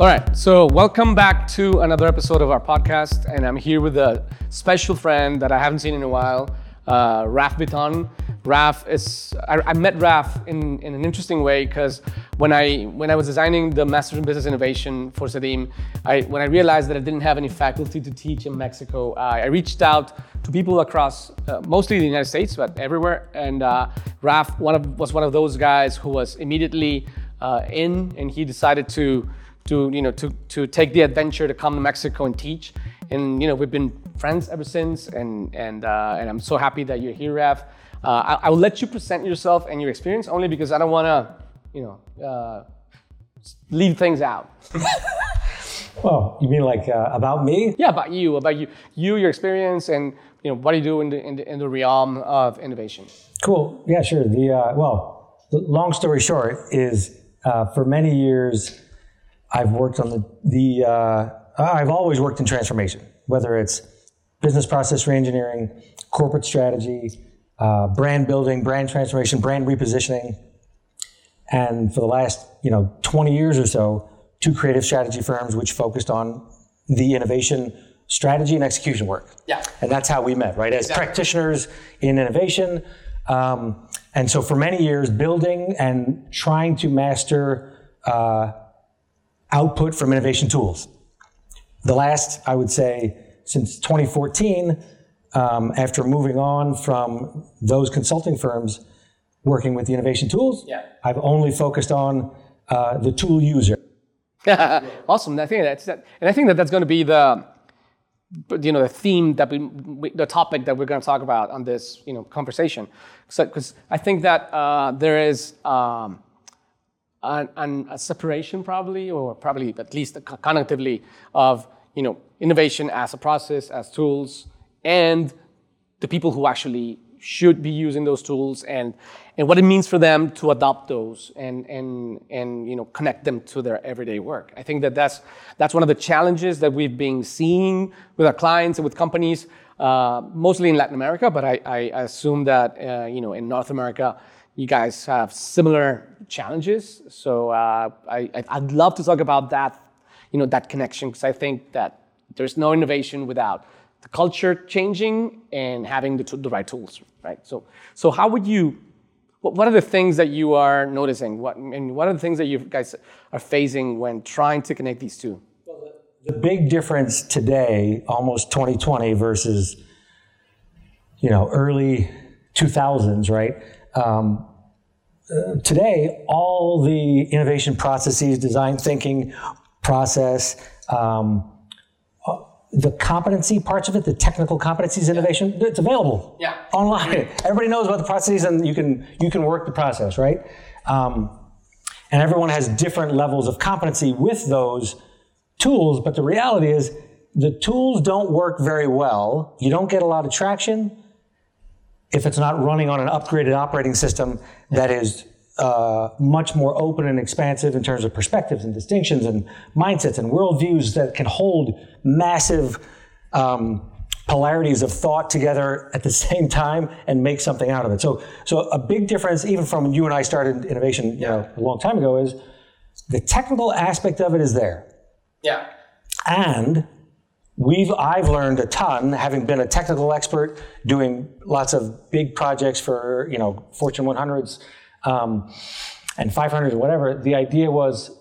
All right, so welcome back to another episode of our podcast, and I'm here with a special friend that I haven't seen in a while, uh, Raf Biton. Raf is I, I met Raf in, in an interesting way because when I when I was designing the Masters in Business Innovation for CEDIM, I when I realized that I didn't have any faculty to teach in Mexico, uh, I reached out to people across uh, mostly the United States, but everywhere. And uh, Raf one of, was one of those guys who was immediately uh, in, and he decided to to you know to to take the adventure to come to Mexico and teach. And you know we've been friends ever since, and and uh, and I'm so happy that you're here, Raf. Uh, I, I, will let you present yourself and your experience only because I don't want to, you know, uh, leave things out. well, you mean like uh, about me? Yeah, about you, about you, you, your experience, and you know what do you do in the in the, in the realm of innovation. Cool. Yeah, sure. The uh, well, the long story short is uh, for many years I've worked on the the uh, I've always worked in transformation, whether it's business process reengineering, corporate strategy uh, brand building, brand transformation, brand repositioning. And for the last, you know, 20 years or so, two creative strategy firms which focused on the innovation strategy and execution work. Yeah. And that's how we met, right? As exactly. practitioners in innovation. Um, and so for many years, building and trying to master uh, output from innovation tools. The last, I would say, since 2014, um, after moving on from those consulting firms working with the innovation tools, yeah. I've only focused on uh, the tool user. awesome. I think that's that, and I think that that's going to be the you know the theme that we, the topic that we're going to talk about on this you know conversation So because I think that uh, there is um, an, an, a separation probably or probably at least cognitively of you know innovation as a process as tools and the people who actually should be using those tools and, and what it means for them to adopt those and, and, and you know, connect them to their everyday work. I think that that's, that's one of the challenges that we've been seeing with our clients and with companies, uh, mostly in Latin America, but I, I assume that uh, you know, in North America, you guys have similar challenges. So uh, I, I'd love to talk about that, you know, that connection, because I think that there's no innovation without the culture changing and having the, the right tools, right? So, so how would you, what, what are the things that you are noticing? What, and what are the things that you guys are facing when trying to connect these two? The, the big difference today, almost 2020 versus, you know, early 2000s, right? Um, uh, today, all the innovation processes, design thinking process, um, the competency parts of it, the technical competencies innovation, it's available yeah. online. Everybody knows about the processes, and you can you can work the process, right? Um, and everyone has different levels of competency with those tools. But the reality is, the tools don't work very well. You don't get a lot of traction if it's not running on an upgraded operating system that is uh, much more open and expansive in terms of perspectives and distinctions and mindsets and worldviews that can hold massive um, polarities of thought together at the same time and make something out of it. So, so a big difference, even from when you and I started innovation, you know, a long time ago, is the technical aspect of it is there. Yeah. And we've I've learned a ton, having been a technical expert, doing lots of big projects for you know Fortune 100s um, and 500s or whatever, the idea was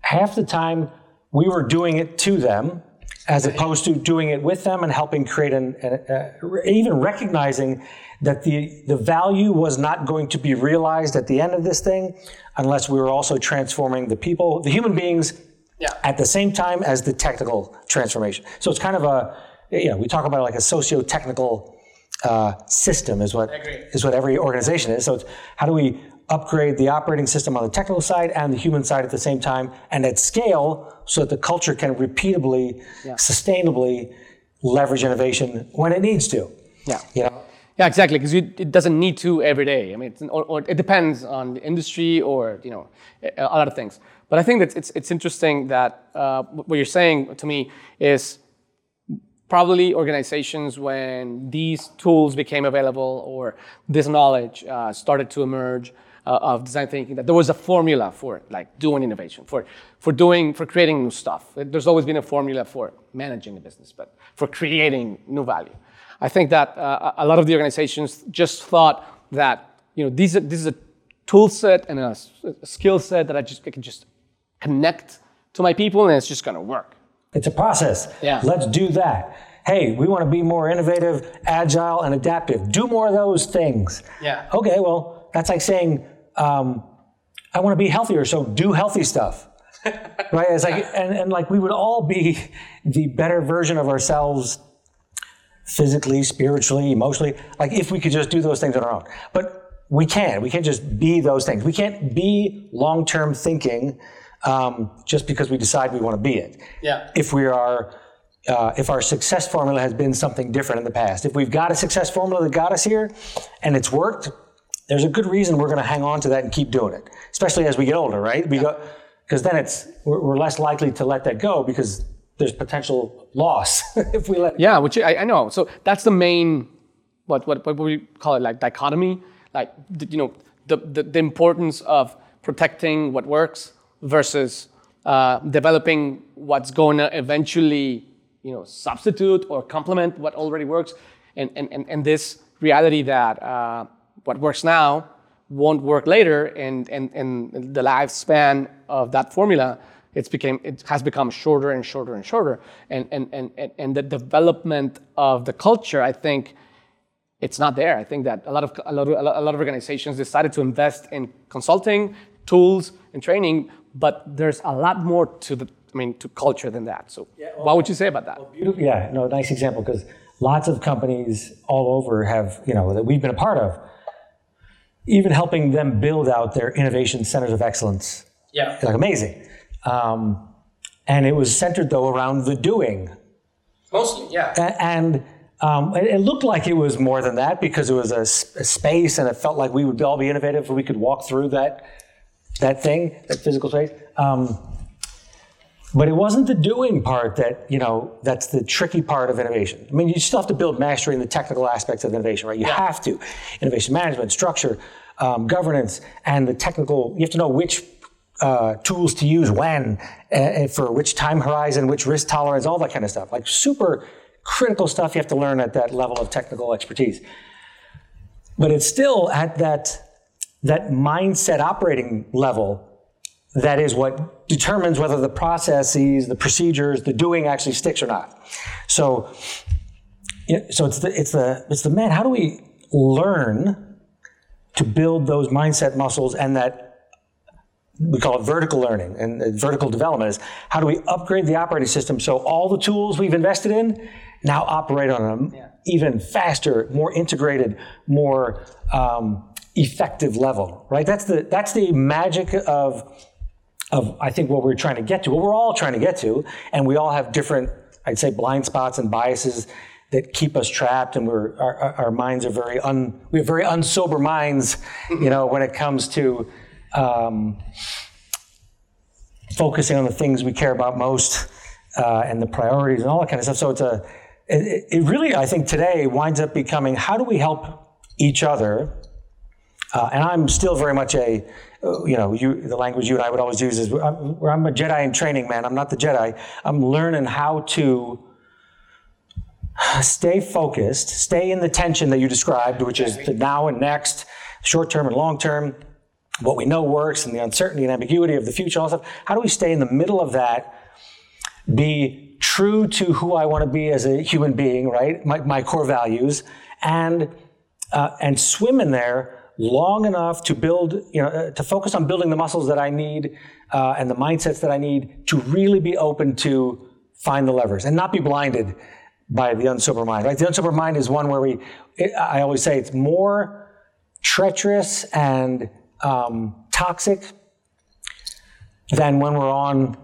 half the time we were doing it to them as opposed to doing it with them and helping create an, uh, even recognizing that the, the value was not going to be realized at the end of this thing unless we were also transforming the people, the human beings, yeah. at the same time as the technical transformation. So it's kind of a, you know, we talk about like a socio-technical uh, system is what is what every organization is. So it's how do we upgrade the operating system on the technical side and the human side at the same time and at scale so that the culture can repeatably, yeah. sustainably leverage innovation when it needs to. Yeah. You know? Yeah, exactly. Because it doesn't need to every day. I mean, or, or, it depends on the industry or you know a lot of things. But I think that it's it's interesting that uh, what you're saying to me is probably organizations when these tools became available or this knowledge uh, started to emerge, uh, of design thinking that there was a formula for it, like doing innovation, for for doing for creating new stuff. There's always been a formula for managing a business, but for creating new value. I think that uh, a lot of the organizations just thought that you know these this is a tool set and a, a skill set that I just I can just connect to my people and it's just going to work. It's a process. Yeah. Let's do that. Hey, we want to be more innovative, agile, and adaptive. Do more of those things. Yeah. Okay, well, that's like saying, um, I want to be healthier, so do healthy stuff. right? It's like, and, and like we would all be the better version of ourselves physically, spiritually, emotionally, like if we could just do those things on our own. But we can't. We can't just be those things. We can't be long term thinking um, just because we decide we want to be it. Yeah. If we are, uh, if our success formula has been something different in the past, if we've got a success formula that got us here and it's worked, there's a good reason we're going to hang on to that and keep doing it, especially as we get older, right? We go because then it's we're, we're less likely to let that go because there's potential loss if we let. Yeah, which I, I know. So that's the main, what what what we call it, like dichotomy, like you know the the, the importance of protecting what works versus uh, developing what's going to eventually you know substitute or complement what already works, and and and, and this reality that uh, what works now won't work later, and and and the lifespan of that formula it's became it has become shorter and shorter and shorter. And and and and, the development of the culture i think it's not there. I think that a lot of a lot of, a lot of organizations decided to invest in consulting tools and training but there's a lot more to the i mean to culture than that so yeah what would you say about that Beautiful. Yeah, no, nice example because lots of companies all over have, you know, that we've been a part of, even helping them build out their innovation centers of excellence. yeah Like amazing. Um, and it was centered though around the doing. mostly yeah A- And um, it, it looked like it was more than that because it was a space and it felt like we would all be innovative if we could walk through that, that thing, that physical space. Um, but it wasn't the doing part that, you know, that's the tricky part of innovation. I mean, you still have to build mastery in the technical aspects of innovation, right? You have to. Innovation management, structure, um, governance, and the technical, you have to know which uh, tools to use when, uh, for which time horizon, which risk tolerance, all that kind of stuff. Like super critical stuff you have to learn at that level of technical expertise. But it's still at that, that mindset operating level that is what determines whether the processes, the procedures, the doing actually sticks or not. So, so it's the it's the it's the man. How do we learn to build those mindset muscles and that we call it vertical learning and vertical development is how do we upgrade the operating system so all the tools we've invested in now operate on an even faster, more integrated, more um, effective level, right? That's the that's the magic of of I think what we're trying to get to, what we're all trying to get to, and we all have different, I'd say, blind spots and biases that keep us trapped, and we're our, our- minds are very un we have very unsober minds, you know, when it comes to um, focusing on the things we care about most uh, and the priorities and all that kind of stuff. So it's a it, it really I think today winds up becoming how do we help each other uh, and I'm still very much a, uh, you know, you, the language you and I would always use is I'm, I'm a Jedi in training, man. I'm not the Jedi. I'm learning how to stay focused, stay in the tension that you described, which is the now and next, short term and long term, what we know works, and the uncertainty and ambiguity of the future, all stuff. How do we stay in the middle of that? Be true to who I want to be as a human being, right? My, my core values, and uh, and swim in there long enough to build, you know, uh, to focus on building the muscles that I need uh, and the mindsets that I need to really be open to find the levers and not be blinded by the unsober mind. Right? The unsober mind is one where we, it, I always say, it's more treacherous and um, toxic than when we're on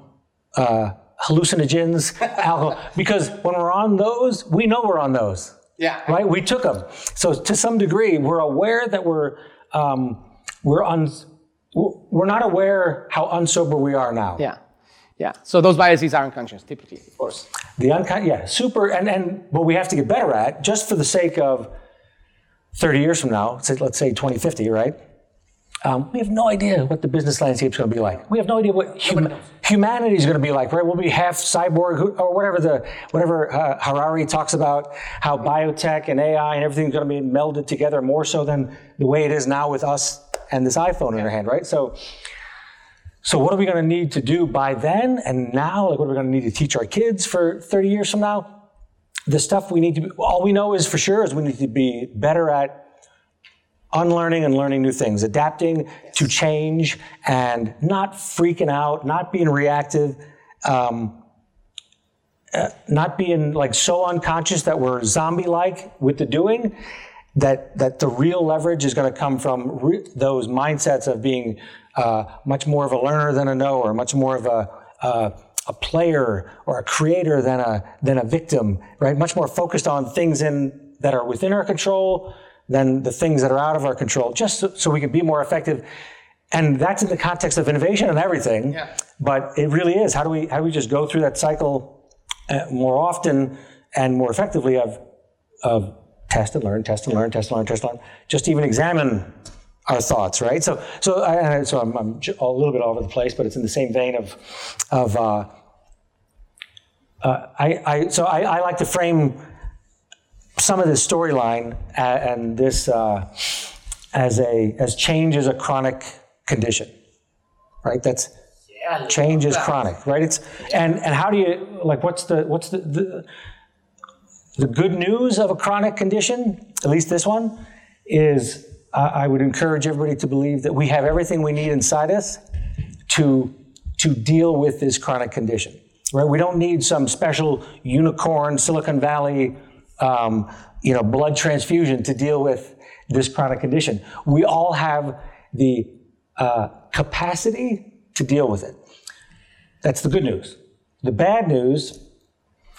uh, hallucinogens, alcohol, because when we're on those, we know we're on those yeah right? We took them. So to some degree, we're aware that we're um, we're un, we're not aware how unsober we are now. yeah yeah so those biases are unconscious typically of course The uncon- yeah, super. And and what we have to get better at, just for the sake of thirty years from now, let's say twenty fifty, right? Um, we have no idea what the business landscape is going to be like. We have no idea what hum- humanity is going to be like. Right? We'll be half cyborg or whatever the whatever uh, Harari talks about how biotech and AI and everything's going to be melded together more so than the way it is now with us and this iPhone in our hand. Right? So. So what are we going to need to do by then and now? Like what are we going to need to teach our kids for 30 years from now? The stuff we need to be, all we know is for sure is we need to be better at unlearning and learning new things, adapting to change and not freaking out, not being reactive, um, uh, not being like so unconscious that we're zombie-like with the doing. That that the real leverage is going to come from re- those mindsets of being uh, much more of a learner than a knower, much more of a uh, a player or a creator than a than a victim, right? Much more focused on things in that are within our control than the things that are out of our control, just so, so we can be more effective. And that's in the context of innovation and everything. Yeah. But it really is. How do we how do we just go through that cycle uh, more often and more effectively of of test and learn, test and learn, test and learn, test and learn. Just even examine our thoughts, right? So so I, so I'm, I'm a little bit all over the place, but it's in the same vein of of. Uh, uh, I, I, so I, I like to frame some of this storyline and this uh, as a as change is a chronic condition, right? That's Yeah. change is chronic, right? It's and and how do you like what's the what's the, the the good news of a chronic condition, at least this one, is I I would encourage everybody to believe that we have everything we need inside us to to deal with this chronic condition. Right? We don't need some special unicorn Silicon Valley, um, you know, blood transfusion to deal with this chronic condition. We all have the uh, capacity to deal with it. That's the good news. The bad news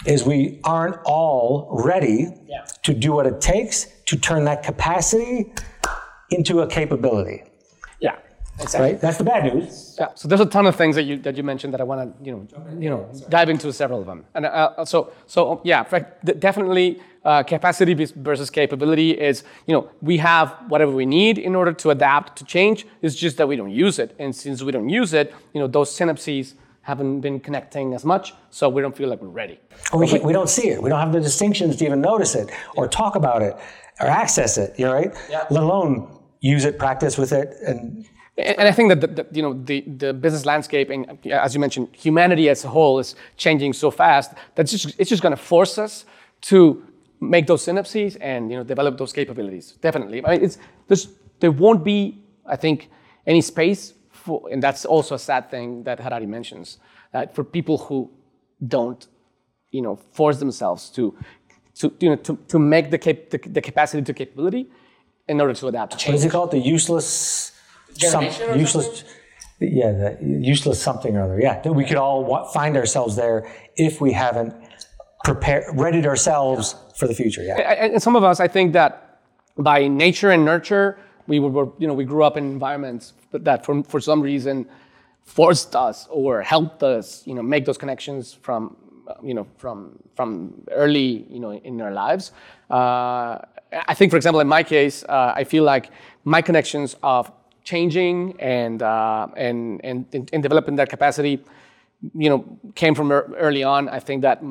is we aren't all ready Yeah. to do what it takes to turn that capacity into a capability. Yeah. Exactly. Right? That's the bad news. Yeah. So there's a ton of things that you that you mentioned that I want to you know you know dive into several of them. And uh, so so um, yeah, fact, definitely uh, capacity versus capability is you know we have whatever we need in order to adapt to change. It's just that we don't use it, and since we don't use it, you know those synapses haven't been connecting as much, so we don't feel like we're ready. Or we, can't- we don't see it. We don't have the distinctions to even notice it or talk about it or access it, you know, right? Yeah. Let alone use it, practice with it, and And I think that the, the, you know the, the business landscape and as you mentioned, humanity as a whole is changing so fast that it's just, it's just going to force us to make those synapses and you know develop those capabilities. Definitely, I mean, it's there's there won't be I think any space for, and that's also a sad thing that Harari mentions that for people who don't you know force themselves to to you know to, to make the, cap, the the capacity to capability in order to adapt to change. is it called? The useless, Or useless, yeah, the useless something or other. Yeah, we could all find ourselves there if we haven't prepared, readied ourselves for the future. Yeah. and and some of us, I think that by nature and nurture, we were, you know, we grew up in environments that, for, for some reason, forced us or helped us, you know, make those connections from, you know, from from early, you know, in our lives. Uh, I think, for example, in my case, uh, I feel like my connections of changing and uh, and and and developing that capacity you know, came from early on. I think that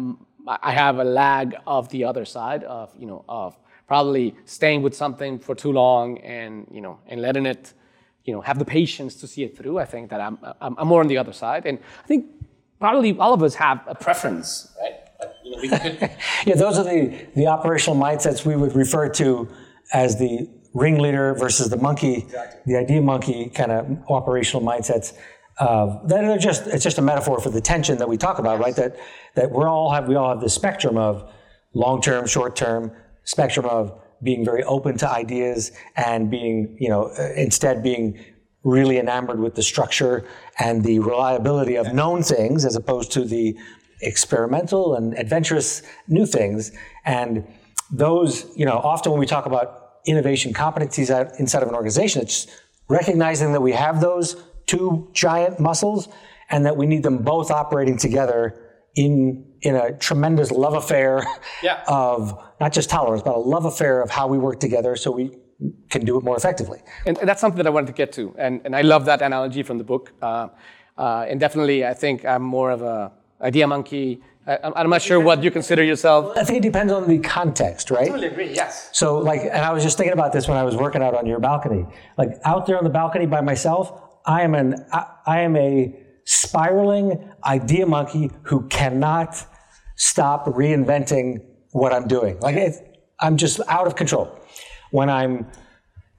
I have a lag of the other side of, you know, of probably staying with something for too long and, you know, and letting it, you know, have the patience to see it through. I think that I'm, I'm, more on the other side. And I think probably all of us have a preference, right? Yeah, those are the, the operational mindsets we would refer to as the ringleader versus the monkey, the idea monkey kind of operational mindsets. Uh, that are just it's just a metaphor for the tension that we talk about, right? That that we're all have we all have the spectrum of long term, short term, spectrum of being very open to ideas and being you know uh, instead being really enamored with the structure and the reliability of known things as opposed to the experimental and adventurous new things. And those, you know, often when we talk about innovation competencies inside of an organization, it's recognizing that we have those two giant muscles and that we need them both operating together in in a tremendous love affair Yeah. of not just tolerance, but a love affair of how we work together so we can do it more effectively. And, that's something that I wanted to get to. And, and I love that analogy from the book. Uh, uh, and definitely, I think I'm more of a idea monkey. I, I'm not sure what you consider yourself. I think it depends on the context, right? totally agree, yes. So, like, and I was just thinking about this when I was working out on your balcony. Like, out there on the balcony by myself, I am an, I, I am a spiraling idea monkey who cannot stop reinventing what I'm doing. Like, it, I'm just out of control. When I'm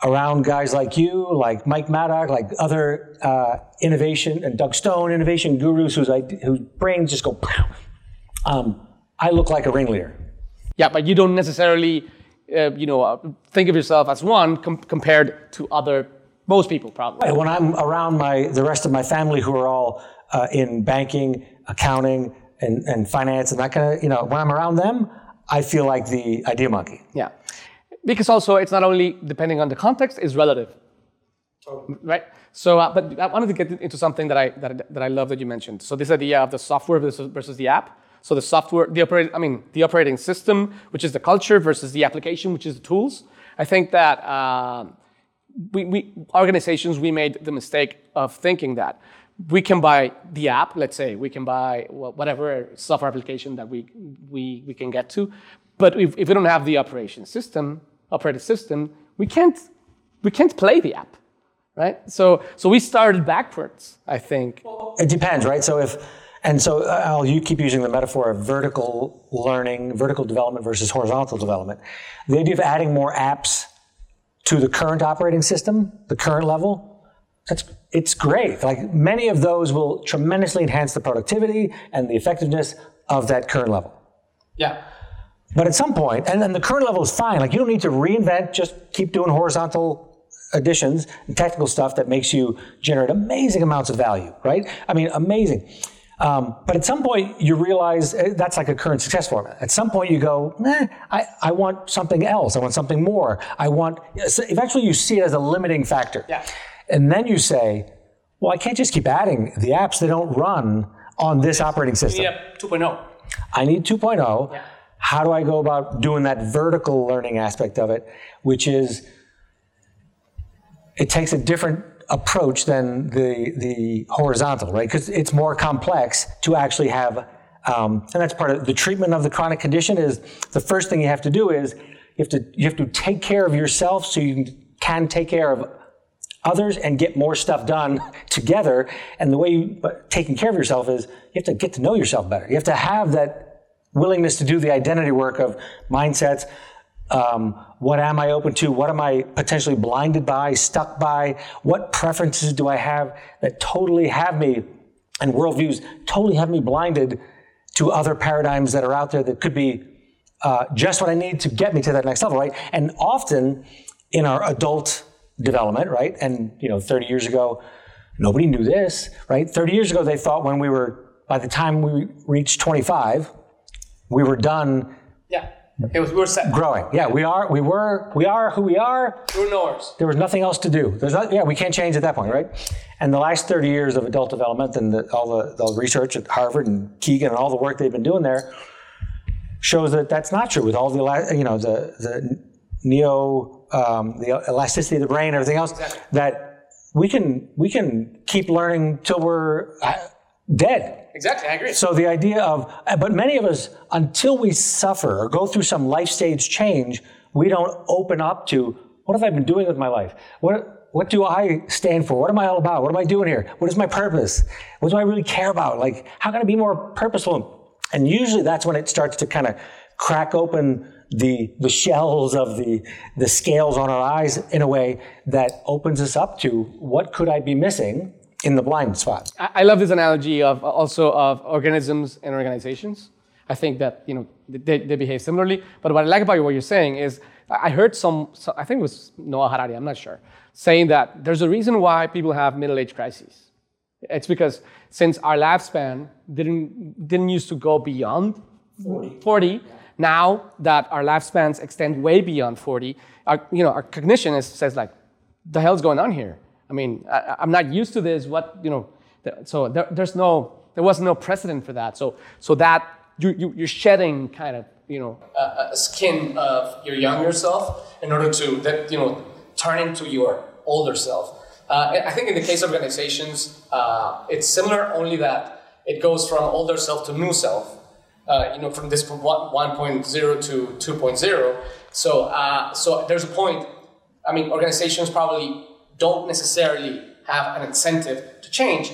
around guys like you, like Mike Maddock, like other uh, innovation and Doug Stone innovation gurus whose, whose brains just go, pow, um, I look like a ringleader. Yeah, but you don't necessarily, uh, you know, uh, think of yourself as one com- compared to other most people probably. When I'm around my the rest of my family who are all uh, in banking, accounting, and, and finance and that kind of, you know, when I'm around them, I feel like the idea monkey. Yeah, because also it's not only depending on the context; it's relative. Totally. Right. So, uh, but I wanted to get into something that I that, that I love that you mentioned. So this idea of the software versus, versus the app. So the software, the operating, I mean, the operating system, which is the culture, versus the application, which is the tools. I think that uh, we, we, organizations we made the mistake of thinking that we can buy the app. Let's say we can buy whatever software application that we we, we can get to, but if, if we don't have the operation system, operating system, we can't we can't play the app, right? So so we started backwards. I think it depends, right? So if and so uh, Al, you keep using the metaphor of vertical learning, vertical development versus horizontal development. The idea of adding more apps to the current operating system, the current level, that's it's great. Like many of those will tremendously enhance the productivity and the effectiveness of that current level. Yeah. But at some point, and then the current level is fine. Like you don't need to reinvent, just keep doing horizontal additions and technical stuff that makes you generate amazing amounts of value, right? I mean, amazing. Um, but at some point, you realize eh, that's like a current success formula. At some point, you go, eh, I, I want something else. I want something more. I want, eventually, you see it as a limiting factor. Yeah. And then you say, well, I can't just keep adding the apps that don't run on this operating system. Yeah, 2.0. I need 2.0. Yeah. How do I go about doing that vertical learning aspect of it, which is it takes a different approach than the the horizontal, right? Because it's more complex to actually have, um, and that's part of the treatment of the chronic condition. Is the first thing you have to do is you have to you have to take care of yourself so you can take care of others and get more stuff done together. And the way you taking care of yourself is you have to get to know yourself better. You have to have that willingness to do the identity work of mindsets, um, what am I open to? What am I potentially blinded by, stuck by? What preferences do I have that totally have me, and worldviews totally have me blinded to other paradigms that are out there that could be uh, just what I need to get me to that next level, right? And often in our adult development, right? And, you know, 30 years ago, nobody knew this, right? 30 years ago, they thought when we were, by the time we reached 25, we were done. Yeah it was we were set. Growing. Yeah, we are. We were. We are who we are. We're knowers. There was nothing else to do. There's not. Yeah, we can't change at that point, right? And the last 30 years of adult development and the, all the, the research at Harvard and Kegan and all the work they've been doing there shows that that's not true. With all the you know the the neo um, the elasticity of the brain, everything else, exactly. that we can we can keep learning till we're uh, dead. Exactly, I agree. So the idea of, but many of us, until we suffer or go through some life stage change, we don't open up to what have I been doing with my life? What what do I stand for? What am I all about? What am I doing here? What is my purpose? What do I really care about? Like, how can I be more purposeful? And usually that's when it starts to kind of crack open the, the shells of the, the scales on our eyes in a way that opens us up to what could I be missing in the blind spot. I love this analogy of uh, also of organisms and organizations. I think that you know they, they behave similarly. But what I like about what you're saying is I heard some, some, I think it was Noah Harari, I'm not sure, saying that there's a reason why people have middle-age crises. It's because since our lifespan didn't didn't used to go beyond 40, 40 now that our lifespans extend way beyond 40, our, you know, our cognition is, says like, the hell's going on here? I mean, I, am not used to this. What you know? So there, there's no, there was no precedent for that. So so that you, you you're shedding kind of you know a, a skin of your younger self in order to that you know turn into your older self. Uh, I think in the case of organizations, uh, it's similar, only that it goes from older self to new self. Uh, you know, from this 1.0 to 2.0. So, uh, so there's a point. I mean, organizations probably don't necessarily have an incentive to change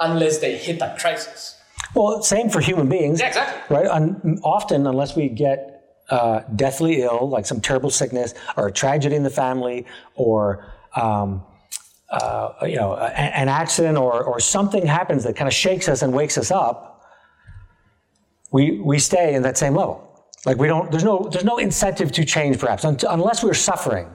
unless they hit that crisis. Well, same for human beings. Yeah, exactly. Right. Un- often, unless we get uh, deathly ill, like some terrible sickness or a tragedy in the family, or um, uh, you know, a, an accident or, or something happens that kind of shakes us and wakes us up, we, we stay in that same level. Like we don't, there's no, there's no incentive to change perhaps unless we're suffering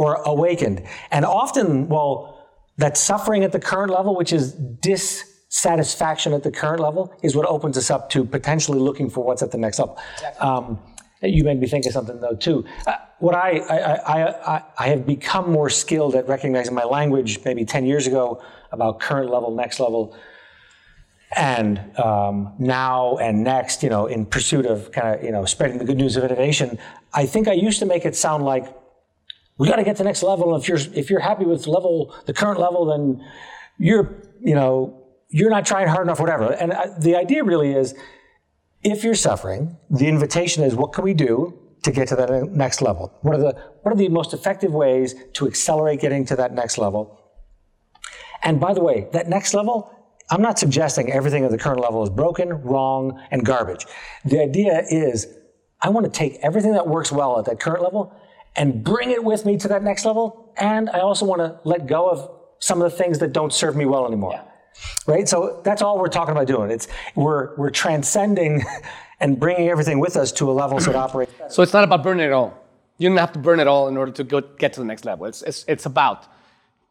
or awakened. And often, well, that suffering at the current level, which is dissatisfaction at the current level, is what opens us up to potentially looking for what's at the next level. Um, you made me think of something though too. Uh, what I, I, I, I, have become more skilled at recognizing my language maybe 10 years ago about current level, next level, and um, now and next, you know, in pursuit of kind of, you know, spreading the good news of innovation. I think I used to make it sound like we got to get to the next level. And if you're, if you're happy with level, the current level, then you're, you know, you're not trying hard enough, whatever. And I, the idea really is, if you're suffering, the invitation is what can we do to get to that next level? What are the, what are the most effective ways to accelerate getting to that next level? And by the way, that next level, I'm not suggesting everything at the current level is broken, wrong, and garbage. The idea is I want to take everything that works well at that current level and bring it with me to that next level. And I also want to let go of some of the things that don't serve me well anymore. Yeah right? So that's all we're talking about doing. It's we're we're transcending and bringing everything with us to a level so it operates. Better. So it's not about burning it all. You don't have to burn it all in order to go, get to the next level. It's, it's it's about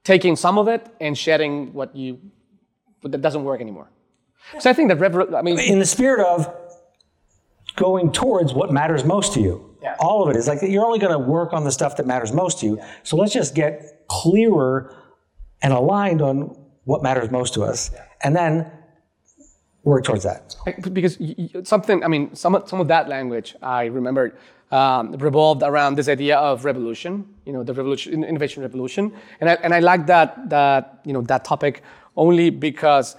taking some of it and shedding what you what that doesn't work anymore. So I think that I mean, in the spirit of going towards what matters most to you. Yeah. All of it is like you're only going to work on the stuff that matters most to you. Yeah. So let's just get clearer and aligned on what matters most to us, and then work towards that. Because something, I mean, some, some of that language I remember um, revolved around this idea of revolution, you know, the revolution, innovation revolution, and I, and I like that that you know that topic only because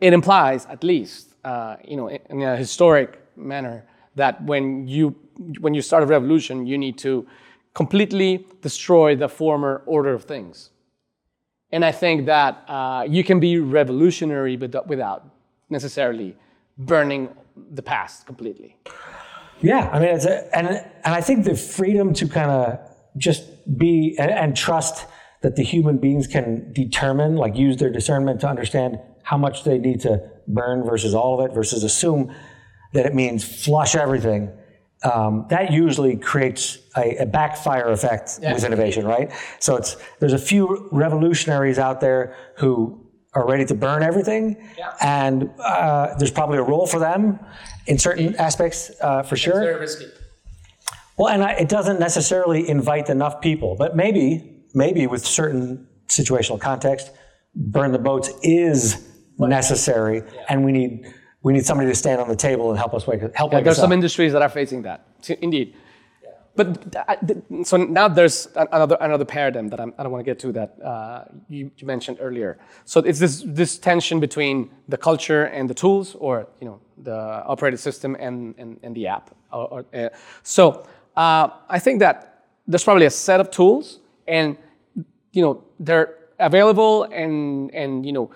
it implies, at least, uh, you know, in a historic manner, that when you when you start a revolution, you need to completely destroy the former order of things. And I think that uh, you can be revolutionary without necessarily burning the past completely. Yeah, I mean, it's a, and and I think the freedom to kind of just be and, and, trust that the human beings can determine, like use their discernment to understand how much they need to burn versus all of it, versus assume that it means flush everything um, that usually creates a, a backfire effect yeah. with innovation, right? So it's there's a few revolutionaries out there who are ready to burn everything, yeah. and uh, there's probably a role for them in certain aspects uh, for sure. very risky. Well, and I, it doesn't necessarily invite enough people, but maybe maybe with certain situational context, burn the boats is necessary, yeah. and we need we need somebody to stand on the table and help us wake help. Yeah, there's some industries that are facing that. Indeed. But so now there's another another paradigm that I'm, I do not want to get to that uh, you, you, mentioned earlier. So it's this this tension between the culture and the tools, or you know the operating system and and, and the app. Or, or, uh, so uh, I think that there's probably a set of tools, and you know they're available, and and you know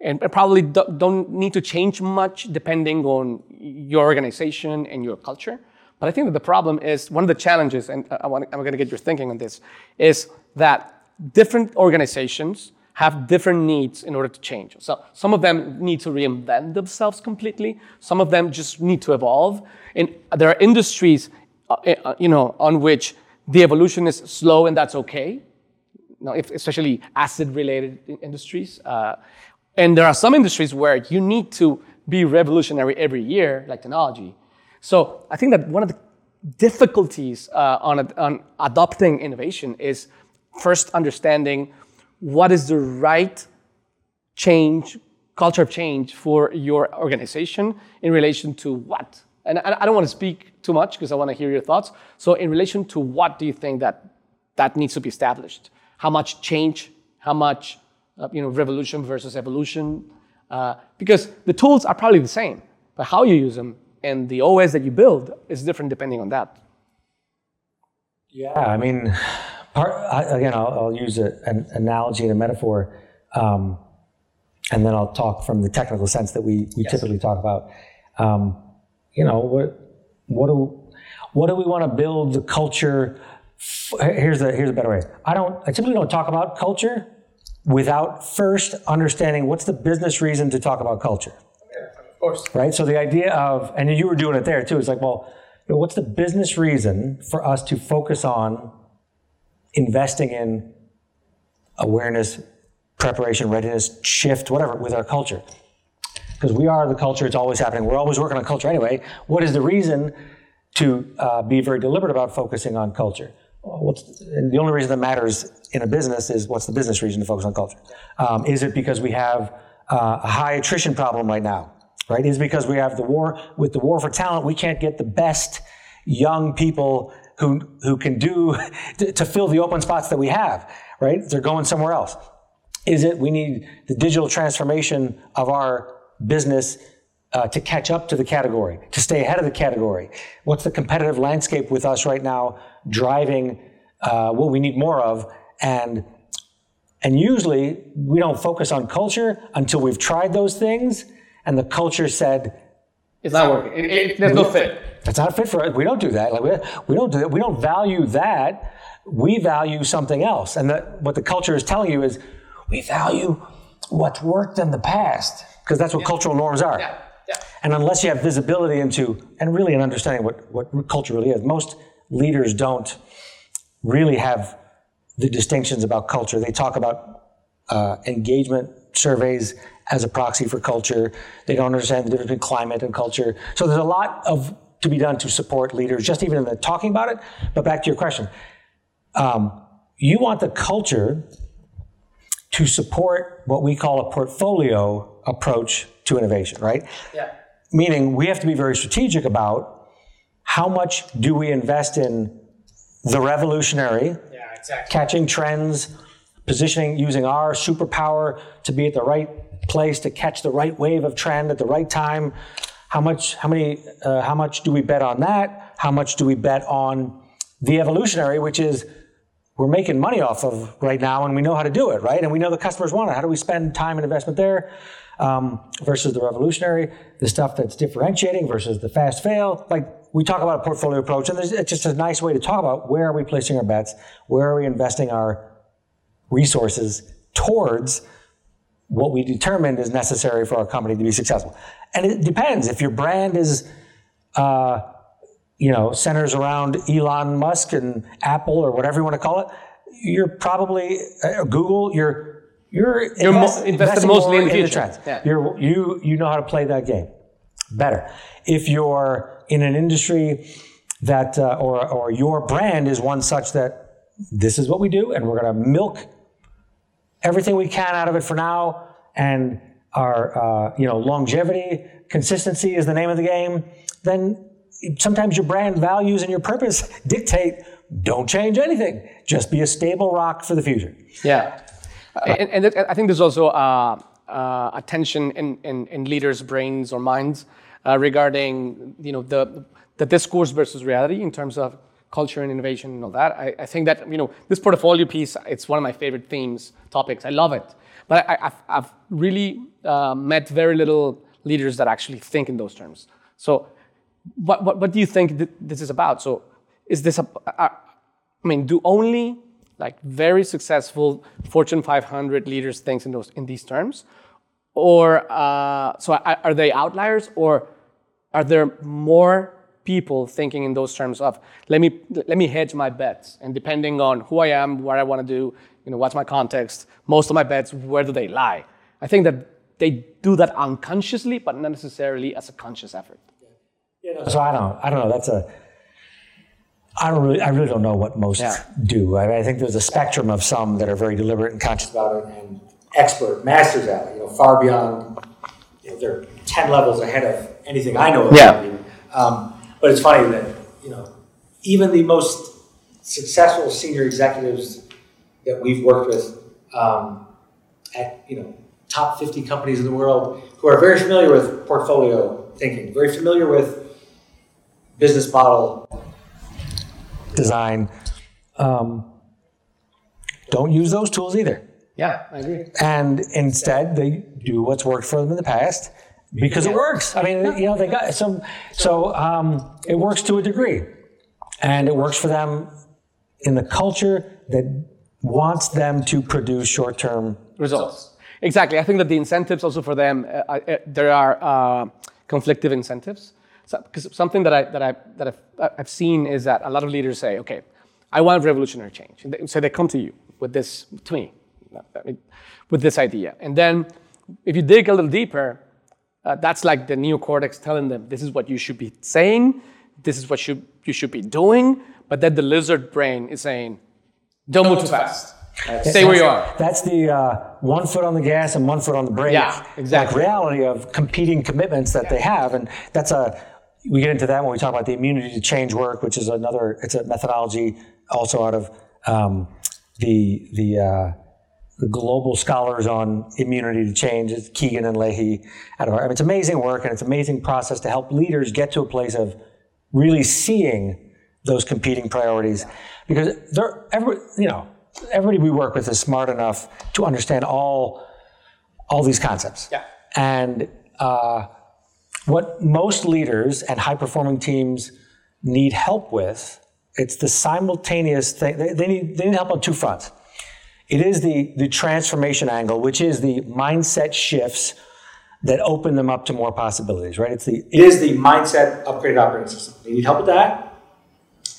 and probably don't need to change much depending on your organization and your culture. But I think that the problem is one of the challenges, and I want, I'm going to get your thinking on this, is that different organizations have different needs in order to change. So some of them need to reinvent themselves completely. Some of them just need to evolve. And there are industries, uh, uh you know, on which the evolution is slow, and that's okay. You know, if, especially acid-related industries. Uh, and there are some industries where you need to be revolutionary every year, like technology. So I think that one of the difficulties uh, on, on adopting innovation is first understanding what is the right change, culture of change for your organization in relation to what. And I, I don't want to speak too much because I want to hear your thoughts. So in relation to what do you think that that needs to be established how much change, how much uh, you know revolution versus evolution, uh, because the tools are probably the same, but how you use them and the OS that you build is different depending on that. Yeah, I mean, part, I, again, I'll, I'll use a, an analogy and a metaphor, um, and then I'll talk from the technical sense that we, we yes. typically talk about. Um, you know, what what do what do we want to build the culture? Here's a here's a better way. I don't. I typically don't talk about culture without first understanding what's the business reason to talk about culture. Yeah, of course. Right. So the idea of, and you were doing it there too. It's like, well, you know, what's the business reason for us to focus on investing in awareness, preparation, readiness, shift, whatever, with our culture? Because we are the culture. It's always happening. We're always working on culture anyway. What is the reason to uh, be very deliberate about focusing on culture? What's, and the only reason that matters in a business is what's the business reason to focus on culture? Um, is it because we have uh, a high attrition problem right now? Right? Is because we have the war with the war for talent. We can't get the best young people who who can do to, to fill the open spots that we have. Right? They're going somewhere else. Is it we need the digital transformation of our business uh, to catch up to the category, to stay ahead of the category? What's the competitive landscape with us right now driving uh, what we need more of? And and usually we don't focus on culture until we've tried those things, and the culture said, "It's not working. It, it, there's no fit. That's not fit for us. We don't do that. Like we, we don't do that. We don't value that. We value something else. And that what the culture is telling you is, we value what's worked in the past because that's what yeah. cultural norms are. Yeah. Yeah. And unless you have visibility into and really an understanding what, what culture really is, most leaders don't really have the distinctions about culture. They talk about uh, engagement surveys as a proxy for culture. They don't understand the difference between climate and culture. So there's a lot of to be done to support leaders, just even in the talking about it. But back to your question, um, you want the culture to support what we call a portfolio approach to innovation, right? Yeah. Meaning we have to be very strategic about how much do we invest in the revolutionary, yeah, exactly. catching trends, positioning, using our superpower to be at the right place to catch the right wave of trend at the right time. How much? How many? Uh, how much do we bet on that? How much do we bet on the evolutionary, which is we're making money off of right now, and we know how to do it, right? And we know the customers want it. How do we spend time and investment there? um, versus the revolutionary, the stuff that's differentiating versus the fast fail. Like we talk about a portfolio approach, and it's just a nice way to talk about where are we placing our bets, where are we investing our resources towards what we determined is necessary for our company to be successful. And it depends. If your brand is, uh, you know, centers around Elon Musk and Apple or whatever you want to call it, you're probably uh, Google. You're you're, You're invest, mo- invested mostly in the future. trends. Yeah. You're, you you know how to play that game better. If you're in an industry that uh, or or your brand is one such that this is what we do, and we're going to milk everything we can out of it for now, and our uh, you know longevity, consistency is the name of the game. Then sometimes your brand values and your purpose dictate don't change anything. Just be a stable rock for the future. Yeah. And, and, I think there's also uh, uh, a tension in, in, in, leaders' brains or minds uh, regarding you know the the discourse versus reality in terms of culture and innovation and all that. I, I, think that you know this portfolio piece it's one of my favorite themes topics. I love it, but I, have really uh, met very little leaders that actually think in those terms. So, what what, what do you think th- this is about? So, is this a, a I mean, do only like very successful Fortune 500 leaders thinks in those in these terms, or uh, so are, are they outliers, or are there more people thinking in those terms of let me let me hedge my bets, and depending on who I am, what I want to do, you know, what's my context, most of my bets, where do they lie? I think that they do that unconsciously, but not necessarily as a conscious effort. Yeah, so I don't, I don't know. That's a I don't really, I really don't know what most yeah. do. I, I, think there's a spectrum of some that are very deliberate and conscious about it, and expert, masters at it. You know, far beyond. You know, they're ten levels ahead of anything I know. Yeah. Um, but it's funny that you know, even the most successful senior executives that we've worked with um, at you know top 50 companies in the world who are very familiar with portfolio thinking, very familiar with business model design. Um, don't use those tools either. Yeah, I agree. And instead, they do what's worked for them in the past because it works. I mean, you know, they got some. So um, it works to a degree, and it works for them in the culture that wants them to produce short-term results. Exactly. I think that the incentives also for them, uh, uh, there are uh, conflictive incentives. Because so, something that I that I that I've, I've seen is that a lot of leaders say, "Okay, I want revolutionary change," so they come to you with this to me with this idea. And then if you dig a little deeper, uh, that's like the neocortex telling them this is what you should be saying, this is what should, you should be doing. But then the lizard brain is saying, don't, don't move too fast. fast. Stay where you are. That's the uh, one foot on the gas and one foot on the brake. Yeah, exactly. Like reality of competing commitments that yeah. they have, and that's a. We get into that when we talk about the immunity to change work, which is another. It's a methodology also out of um, the the. Uh, the global scholars on immunity to change. It's Kegan and Lahey. Out of our, I mean, it's amazing work and it's amazing process to help leaders get to a place of really seeing those competing priorities because they're every, you know everybody we work with is smart enough to understand all all these concepts. Yeah. And uh, what most leaders and high performing teams need help with, it's the simultaneous thing. They, they, need, they need help on two fronts. It is the, the transformation angle, which is the mindset shifts that open them up to more possibilities, right? It's the it is the mindset upgraded operating system. They need help with that,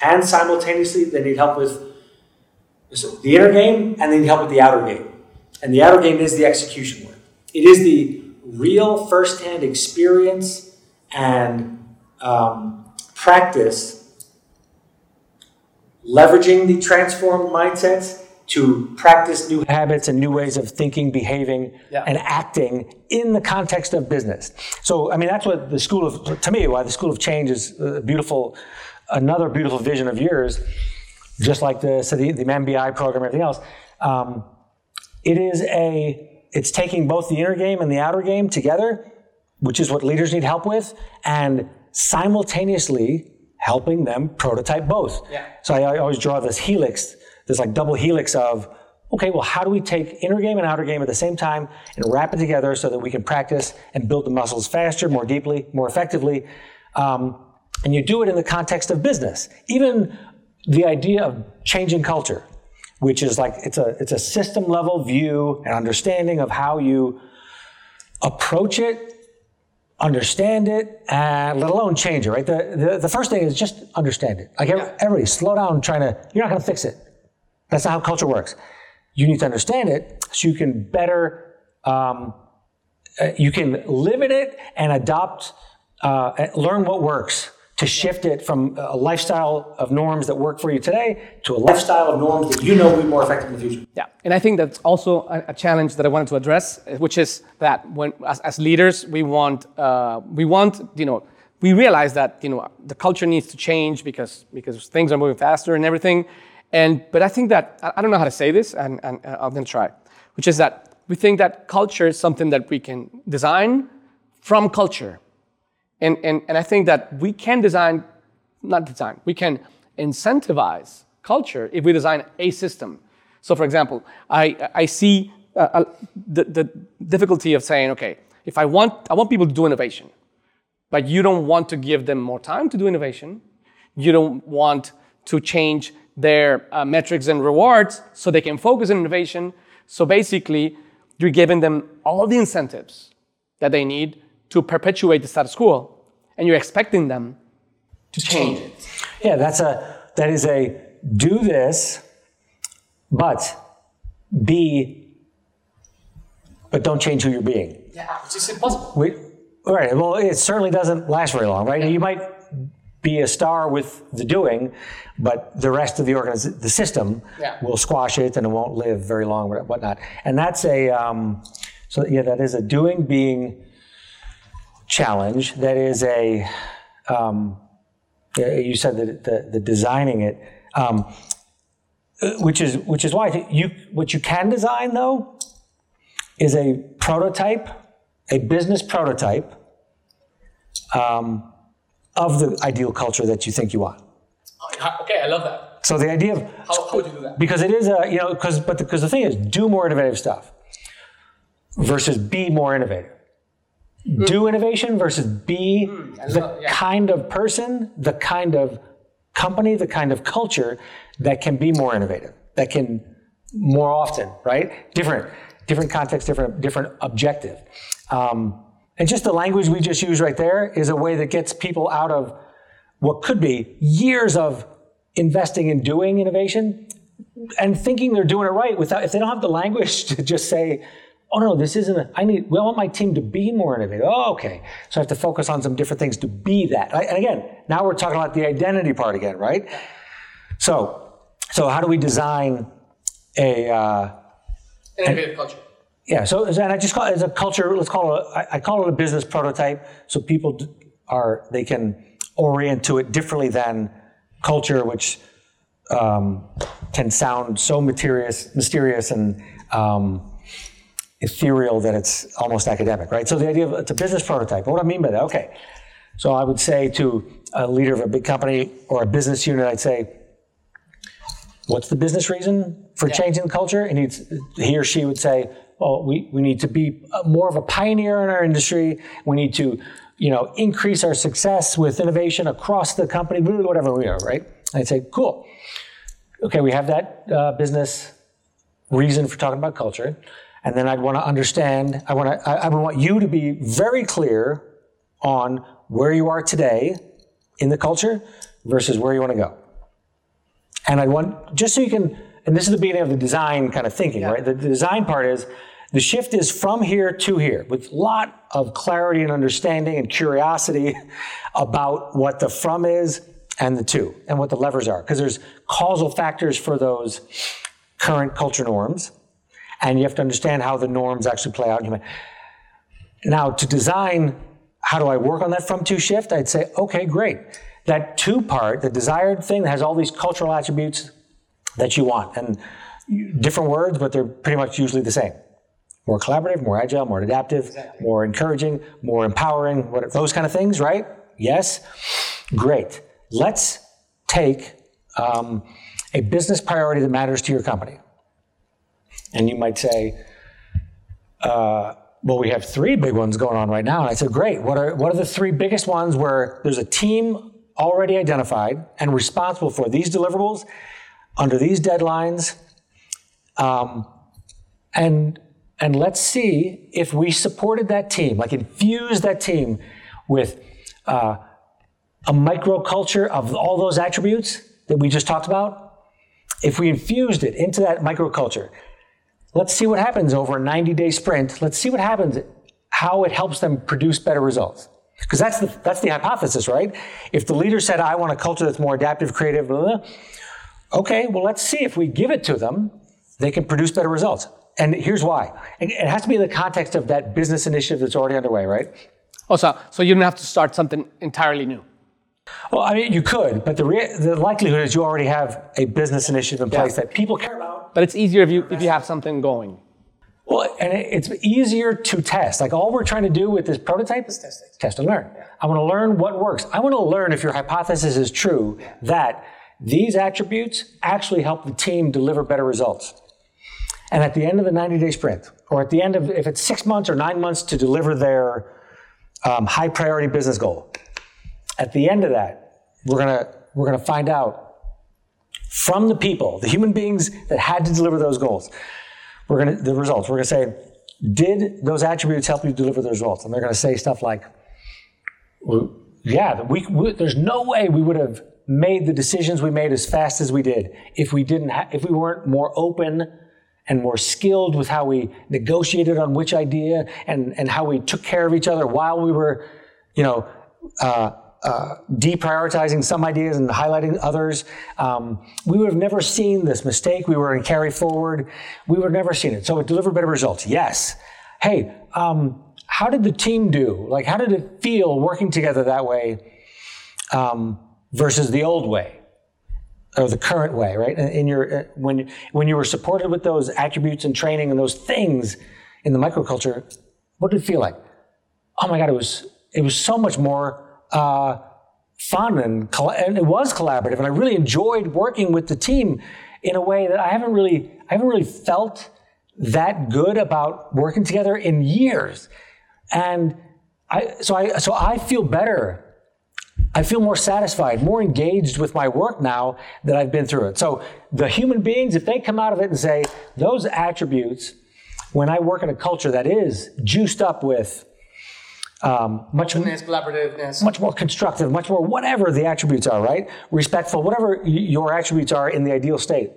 and simultaneously they need help with the inner game, and they need help with the outer game. And the outer game is the execution work. It is the real firsthand experience and um, practice, leveraging the transformed mindsets to practice new habits and new ways of thinking, behaving, yeah. and acting in the context of business. So, I mean, that's what the school of, to me, why the school of change is a beautiful, another beautiful vision of yours, just like the, so the, the MBI program, everything else. Um, it is a, it's taking both the inner game and the outer game together, which is what leaders need help with, and simultaneously helping them prototype both. Yeah. So I, I always draw this helix this like double helix of, okay, well, how do we take inner game and outer game at the same time and wrap it together so that we can practice and build the muscles faster, more deeply, more effectively? Um, and you do it in the context of business. Even the idea of changing culture, which is like it's a it's a system level view and understanding of how you approach it, understand it, and let alone change it. Right. The the, the first thing is just understand it. Like everybody, slow down. Trying to you're not going to fix it. That's not how culture works. You need to understand it so you can better, um, uh, you can live in it and adopt, uh, learn what works to shift it from a lifestyle of norms that work for you today to a lifestyle of norms that you know will be more effective in the future. Yeah, and I think that's also a, challenge that I wanted to address, which is that when, as, as leaders, we want, uh, we want, you know, we realize that you know the culture needs to change because because things are moving faster and everything, and, but I think that, I don't know how to say this, and, and I'm to try, which is that we think that culture is something that we can design from culture. And, and, and I think that we can design, not design, we can incentivize culture if we design a system. So, for example, I, I see uh, the, the difficulty of saying, okay, if I want, I want people to do innovation, but you don't want to give them more time to do innovation, you don't want to change their uh, metrics and rewards so they can focus on innovation. So basically, you're giving them all the incentives that they need to perpetuate the status quo, and you're expecting them to change it. Yeah, that's a that is a do this, but be, but don't change who you're being. Yeah, it's just impossible. We, all right. Well, it certainly doesn't last very long, right? Yeah. You might be a star with the doing, but the rest of the organization, the system, yeah. will squash it and it won't live very long, whatnot. And that's a, um, so yeah, that is a doing being challenge. That is a, um, you said that the, the designing it. Um, which is which is why you what you can design though is a prototype, a business prototype um, of the ideal culture that you think you want. Okay, I love that. So the idea of How, how would you do that? because it is a you know because but because the thing is do more innovative stuff versus be more innovative. Do innovation versus be the kind of person, the kind of company, the kind of culture that can be more innovative, that can more often, right? Different, different context, different, different objective. Um, and just the language we just used right there is a way that gets people out of what could be years of investing in doing innovation and thinking they're doing it right without if they don't have the language to just say oh no this isn't a, i need i want my team to be more innovative oh okay so i have to focus on some different things to be that and again now we're talking about the identity part again right so so how do we design a uh, Innovative culture. yeah, so and I just call it as a culture. Let's call it. I I call it a business prototype, so people are they can orient to it differently than culture, which um, can sound so mysterious, mysterious and um, ethereal that it's almost academic, right? So the idea of it's a business prototype. What do I mean by that? Okay, so I would say to a leader of a big company or a business unit, I'd say, what's the business reason for changing the culture? And he'd, he or she would say, well, we, we need to be more of a pioneer in our industry. We need to, you know, increase our success with innovation across the company, whatever we are, right? I'd say, cool. Okay, we have that uh, business reason for talking about culture. And then I'd want to understand, I want to, I, I want you to be very clear on where you are today in the culture versus where you want to go. And I want, just so you can, and this is the beginning of the design kind of thinking, right? The, the design part is the shift is from here to here with a lot of clarity and understanding and curiosity about what the from is and the to and what the levers are. Because there's causal factors for those current culture norms. And you have to understand how the norms actually play out in human. Now, to design, how do I work on that from to shift? I'd say, okay, great. That two part, the desired thing that has all these cultural attributes that you want. And different words, but they're pretty much usually the same. More collaborative, more agile, more adaptive, more encouraging, more empowering, what, those kind of things, right? Yes? Great. Let's take um, a business priority that matters to your company. And you might say, uh, well, we have three big ones going on right now. And I said, great. What are, what are the three biggest ones where there's a team already identified and responsible for these deliverables under these deadlines? Um, and, and let's see if we supported that team, like infused that team with uh, a microculture of all those attributes that we just talked about. If we infused it into that microculture, let's see what happens over a 90 day sprint. Let's see what happens, how it helps them produce better results. Because that's the, that's the hypothesis, right? If the leader said, I want a culture that's more adaptive, creative, blah, blah, blah, okay, well, let's see if we give it to them, they can produce better results. And here's why. It it has to be in the context of that business initiative that's already underway, right? Also, so you don't have to start something entirely new. Well, I mean, you could, but the, rea- the likelihood is you already have a business initiative in place that people care about. But it's easier if you if you have something going. Well, and it's easier to test. Like all we're trying to do with this prototype is test, test and learn. I want to learn what works. I want to learn if your hypothesis is true that these attributes actually help the team deliver better results. And at the end of the 90 day sprint, or at the end of, if it's six months or nine months to deliver their um, high priority business goal, at the end of that, we're gonna we're gonna find out from the people, the human beings that had to deliver those goals. We're gonna the results. We're gonna say, did those attributes help you deliver the results? And they're gonna say stuff like, well, yeah, we, we, there's no way we would have made the decisions we made as fast as we did if we didn't ha- if we weren't more open and more skilled with how we negotiated on which idea and, and how we took care of each other while we were, you know, uh, uh, deprioritizing some ideas and highlighting others. Um, we would have never seen this mistake. We were in carry forward. We would have never seen it. So it delivered better results. Yes. Hey, um, how did the team do? Like, how did it feel working together that way um, versus the old way? or the current way, right? In your uh, when when you were supported with those attributes and training and those things in the microculture, what did it feel like? Oh my God, it was it was so much more uh, fun and and it was collaborative, and I really enjoyed working with the team in a way that I haven't really I haven't really felt that good about working together in years, and I so I so I feel better I feel more satisfied, more engaged with my work now that I've been through it. So the human beings, if they come out of it and say, those attributes, when I work in a culture that is juiced up with um, much, collaborativeness. much more constructive, much more whatever the attributes are, right? Respectful, whatever your attributes are in the ideal state.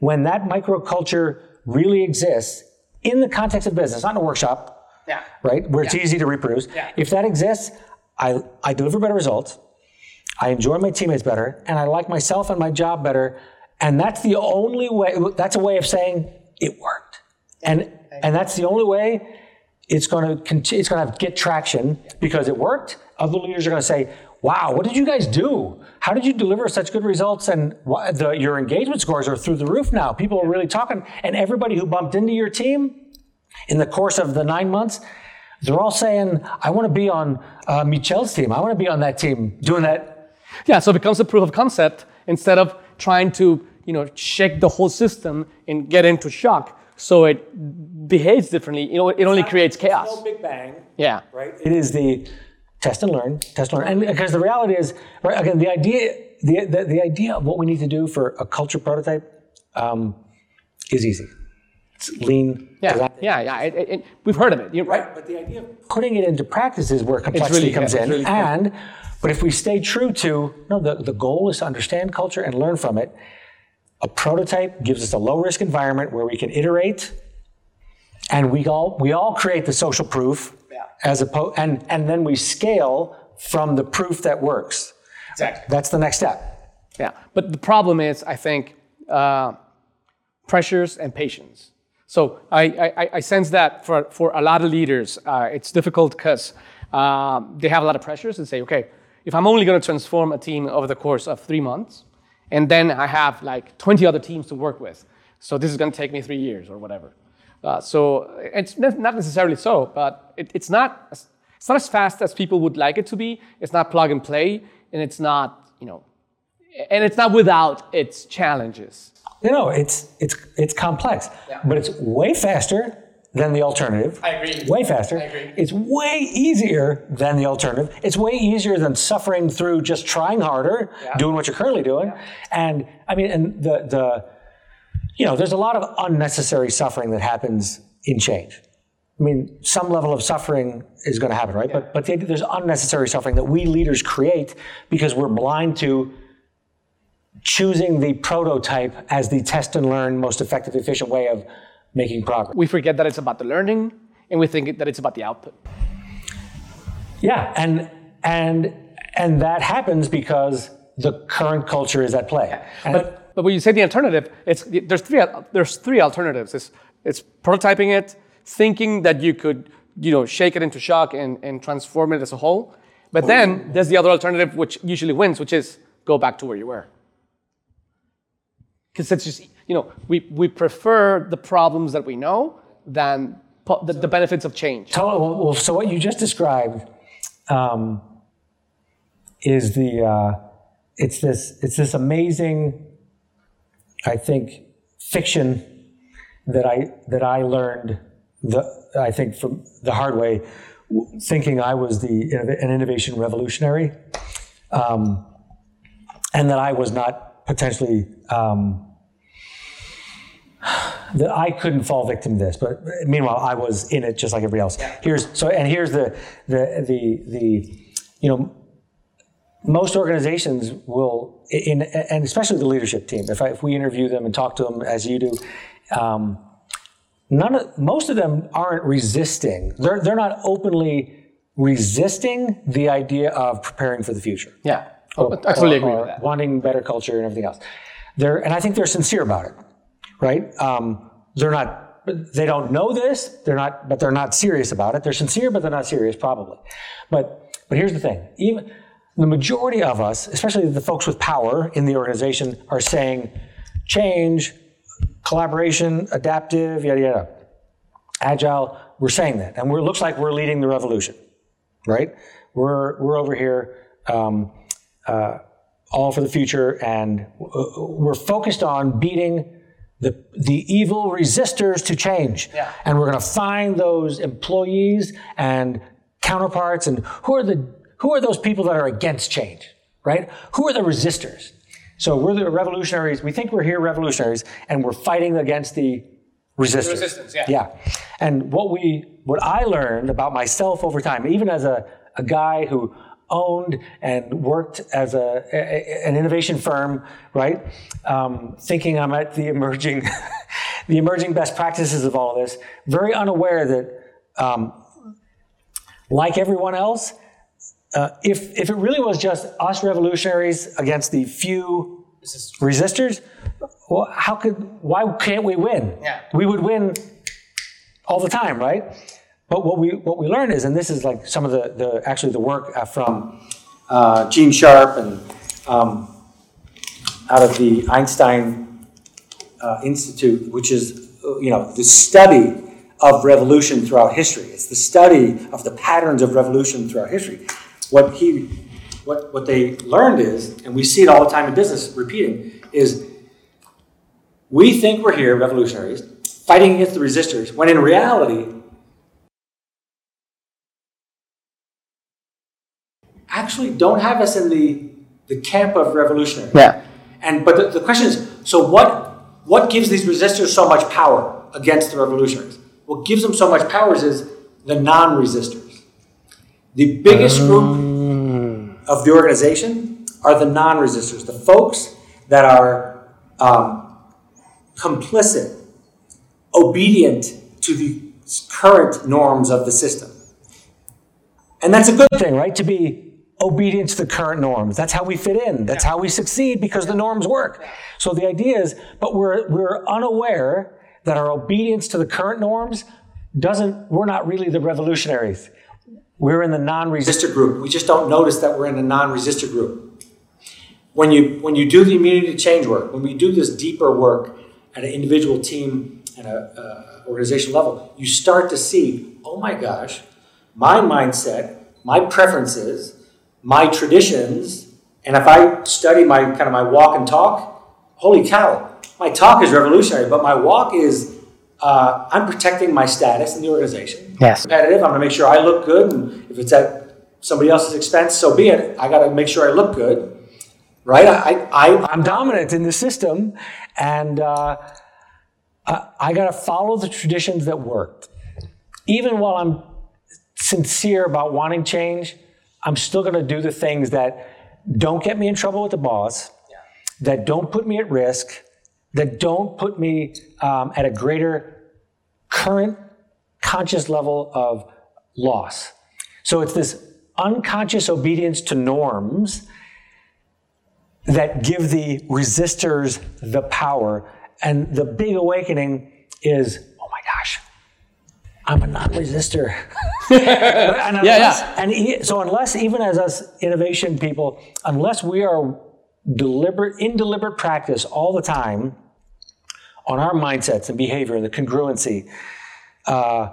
When that microculture really exists in the context of business, not in a workshop, Yeah. right? Where it's easy to reproduce. Yeah. If that exists, I, I deliver better results. I enjoy my teammates better, and I like myself and my job better. And that's the only way. That's a way of saying it worked. And and that's the only way it's going to continue. It's going to get traction because it worked. Other leaders are going to say, "Wow, what did you guys do? How did you deliver such good results?" And why, the, your engagement scores are through the roof now. People are really talking, and everybody who bumped into your team in the course of the nine months, they're all saying, I want to be on uh, Michel's team. I want to be on that team doing that. Yeah, so it becomes a proof of concept instead of trying to, you know, shake the whole system and get into shock so it behaves differently. You know, it only creates chaos. big bang, Yeah. right? It is the test and learn, test and learn. And because the reality is, right, again, the idea, the, the, the idea of what we need to do for a culture prototype um, is easy. It's lean. Yeah, design. yeah, yeah. It, it, it- we've heard of it. You're right? But the idea of putting it into practice is where complexity really- comes yeah, in. really and but if we stay true to no, the, the goal is to understand culture and learn from it. A prototype gives us a low risk environment where we can iterate, and we all we all create the social proof Yeah. as opposed and and then we scale from the proof that works. Exactly. That's the next step. Yeah, but the problem is, I think, uh, pressures and patience. So I, I, I sense that for, for a lot of leaders, uh, it's difficult because um, they have a lot of pressures and say, okay, if I'm only going to transform a team over the course of three months, and then I have like 20 other teams to work with, so this is going to take me three years or whatever. Uh, so it's not necessarily so, but it, it's not as- it's not as fast as people would like it to be. It's not plug and play, and it's not you know and it's not without its challenges. You know, it's it's it's complex, but it's way faster than the alternative. I agree. Way faster. I agree. It's way easier than the alternative. It's way easier than suffering through just trying harder, doing what you're currently doing. And I mean, and the the you know, there's a lot of unnecessary suffering that happens in change. I mean, some level of suffering is going to happen, right? But but the, there's unnecessary suffering that we leaders create because we're blind to choosing the prototype as the test and learn most effective, efficient way of making progress. We forget that it's about the learning, and we think that it's about the output. Yeah, and and and that happens because the current culture is at play. And- But, but when you say the alternative, it's, there's, three, there's three alternatives. It's, it's prototyping it, thinking that you could you know, shake it into shock and, and transform it as a whole. But then there's the other alternative, which usually wins, which is go back to where you were. Because it's just, you know, we, we prefer the problems that we know than po- the, the benefits of change. Well, so what you just described um, is the uh, it's this it's this amazing, I think, fiction that I that I learned the I think from the hard way, thinking I was the an innovation revolutionary, um, and that I was not potentially. Um, that I couldn't fall victim to this, but meanwhile I was in it just like everybody else. Here's so, and here's the the the the you know most organizations will in and especially the leadership team. If I, if we interview them and talk to them as you do. Um, None of, most of them aren't resisting. They're, they're not openly resisting the idea of preparing for the future Yeah, I totally agree or with that. wanting better culture and everything else. They're, and I think they're sincere about it, right? Um, they're not, they don't know this, they're not, but they're not serious about it. They're sincere, but they're not serious, probably. But, but here's the thing: even the majority of us, especially the folks with power in the organization, are saying change, collaboration, adaptive, yada yada, agile. We're saying that, and it looks like we're leading the revolution, right? We're we're over here. Um, uh, all for the future, and we're focused on beating the, the evil resistors to change. Yeah. And we're going to find those employees and counterparts and who are the who are those people that are against change, right? Who are the resistors? So we're the revolutionaries. We think we're here revolutionaries, and we're fighting against the resistors. The resistance, yeah. Yeah. And what we what I learned about myself over time, even as a, a guy who owned and worked as a, a an innovation firm, right? Um, thinking I'm at the emerging, the emerging best practices of all of this, very unaware that, um, like everyone else, uh, if if it really was just us revolutionaries against the few resistors, well, how could why can't we win? Yeah. We would win all the time, right? But what we what we learn is, and this is like some of the, the actually the work uh, from uh, Gene Sharp and um, out of the Einstein uh, Institute, which is uh, you know the study of revolution throughout history. It's the study of the patterns of revolution throughout history. What he what what they learned is, and we see it all the time in business repeating, is we think we're here, revolutionaries, fighting against the resistors, when in reality actually don't have us in the, the camp of revolutionary. Yeah. And but the, the question is, so what what gives these resistors so much power against the revolutionaries? What gives them so much powers is the non-resistors. The biggest group of the organization are the non-resistors, the folks that are um, complicit, obedient to the current norms of the system. And that's a good thing, right? To be obedience to the current norms. That's how we fit in. That's how we succeed because the norms work. So the idea is, but we're, we're unaware that our obedience to the current norms doesn't, we're not really the revolutionaries. We're in the non-resistor group. We just don't notice that we're in the non-resistor group. When you, when you do the immunity to change work, when we do this deeper work at an individual team and a, a organization level, you start to see, oh my gosh, my mindset, my preferences, my traditions, and if I study my kind of my walk and talk, holy cow, my talk is revolutionary, but my walk is uh, I'm protecting my status in the organization. Yes. Competitive. I'm going to make sure I look good, and if it's at somebody else's expense, so be it. I got to make sure I look good, right? I, I I'm dominant in the system, and uh, I, I got to follow the traditions that worked, even while I'm sincere about wanting change. I'm still going to do the things that don't get me in trouble with the boss, yeah. that don't put me at risk, that don't put me um, at a greater current conscious level of loss. So it's this unconscious obedience to norms that give the resistors the power. And the big awakening is oh my gosh, I'm a non-resistor. and unless, yeah, And he, so unless even as us innovation people, unless we are deliberate in deliberate practice all the time on our mindsets and behavior, and the congruency uh,